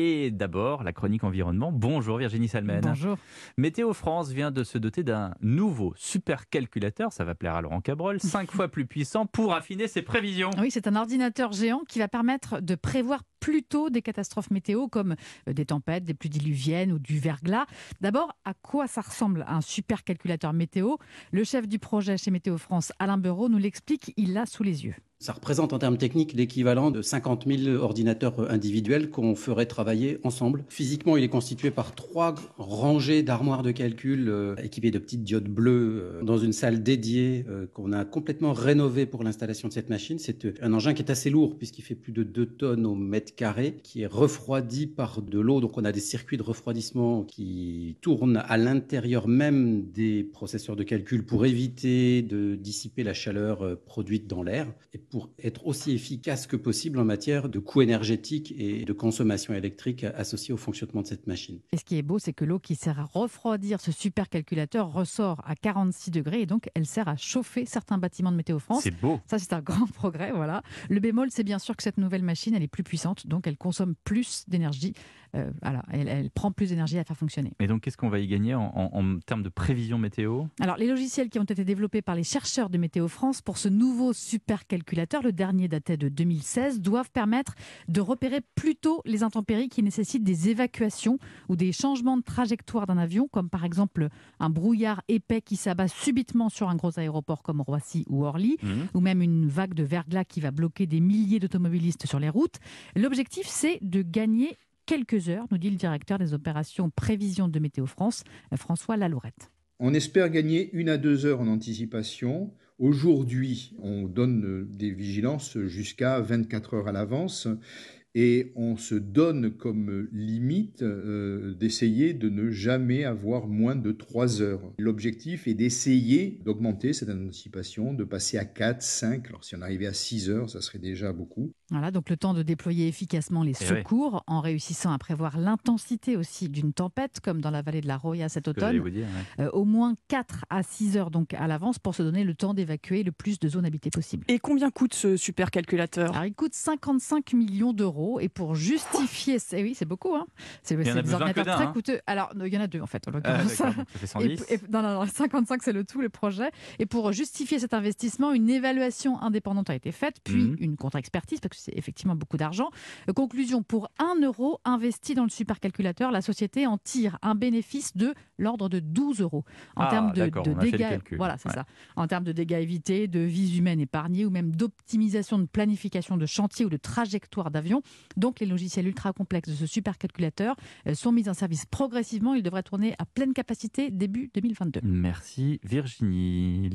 Et d'abord, la chronique environnement. Bonjour Virginie Salmen. Bonjour. Météo France vient de se doter d'un nouveau supercalculateur, ça va plaire à Laurent Cabrol, cinq fois plus puissant pour affiner ses prévisions. Oui, c'est un ordinateur géant qui va permettre de prévoir plus tôt des catastrophes météo comme euh, des tempêtes, des pluies diluviennes ou du verglas. D'abord, à quoi ça ressemble un supercalculateur météo? Le chef du projet chez Météo France, Alain Beurreau, nous l'explique, il l'a sous les yeux. Ça représente en termes techniques l'équivalent de 50 000 ordinateurs individuels qu'on ferait travailler ensemble. Physiquement, il est constitué par trois rangées d'armoires de calcul euh, équipées de petites diodes bleues euh, dans une salle dédiée euh, qu'on a complètement rénovée pour l'installation de cette machine. C'est un engin qui est assez lourd puisqu'il fait plus de 2 tonnes au mètre carré, qui est refroidi par de l'eau. Donc on a des circuits de refroidissement qui tournent à l'intérieur même des processeurs de calcul pour éviter de dissiper la chaleur produite dans l'air pour être aussi efficace que possible en matière de coûts énergétiques et de consommation électrique associée au fonctionnement de cette machine. Et ce qui est beau, c'est que l'eau qui sert à refroidir ce supercalculateur ressort à 46 degrés et donc elle sert à chauffer certains bâtiments de Météo France. C'est beau. Ça, c'est un grand progrès, voilà. Le bémol, c'est bien sûr que cette nouvelle machine, elle est plus puissante, donc elle consomme plus d'énergie. Euh, voilà, elle, prend plus d'énergie à faire fonctionner. Et donc, qu'est-ce qu'on va y gagner en, en, termes de prévision météo? Alors, les logiciels qui ont été développés par les chercheurs de Météo France pour ce nouveau supercalculateur le dernier datait de 2016, doivent permettre de repérer plus tôt les intempéries qui nécessitent des évacuations ou des changements de trajectoire d'un avion, comme par exemple un brouillard épais qui s'abat subitement sur un gros aéroport comme Roissy ou Orly, mmh. ou même une vague de verglas qui va bloquer des milliers d'automobilistes sur les routes. L'objectif, c'est de gagner quelques heures, nous dit le directeur des opérations prévision de Météo France, François Lalourette. On espère gagner une à deux heures en anticipation. Aujourd'hui, on donne des vigilances jusqu'à 24 heures à l'avance et on se donne comme limite euh, d'essayer de ne jamais avoir moins de 3 heures. L'objectif est d'essayer d'augmenter cette anticipation, de passer à 4, 5. Alors si on arrivait à 6 heures, ça serait déjà beaucoup. Voilà, donc le temps de déployer efficacement les eh secours en réussissant à prévoir l'intensité aussi d'une tempête, comme dans la vallée de la Roya cet automne. Euh, au moins 4 à 6 heures donc à l'avance pour se donner le temps d'évacuer le plus de zones habitées possible. Et combien coûte ce supercalculateur? Alors il coûte 55 millions d'euros. Et pour justifier, eh oui, c'est beaucoup. Hein. C'est des ordinateurs très hein. coûteux. Alors, il y en a deux en fait. Ah, ça fait 110. Et, non, non, 55, c'est le tout, le projet. Et pour justifier cet investissement, une évaluation indépendante a été faite, puis mhm. une contre-expertise, parce que c'est effectivement beaucoup d'argent. Euh, conclusion, pour 1 euro investi dans le supercalculateur, la société en tire un bénéfice de l'ordre de 12 euros. En ah, termes de, de dégâts, voilà, c'est ça. En termes de dégâts évités, de vies humaines épargnées, ou même d'optimisation de planification de chantier ou de trajectoire d'avion. Donc les logiciels ultra complexes de ce supercalculateur euh, sont mis en service progressivement. Ils devraient tourner à pleine capacité début 2022. Merci Virginie.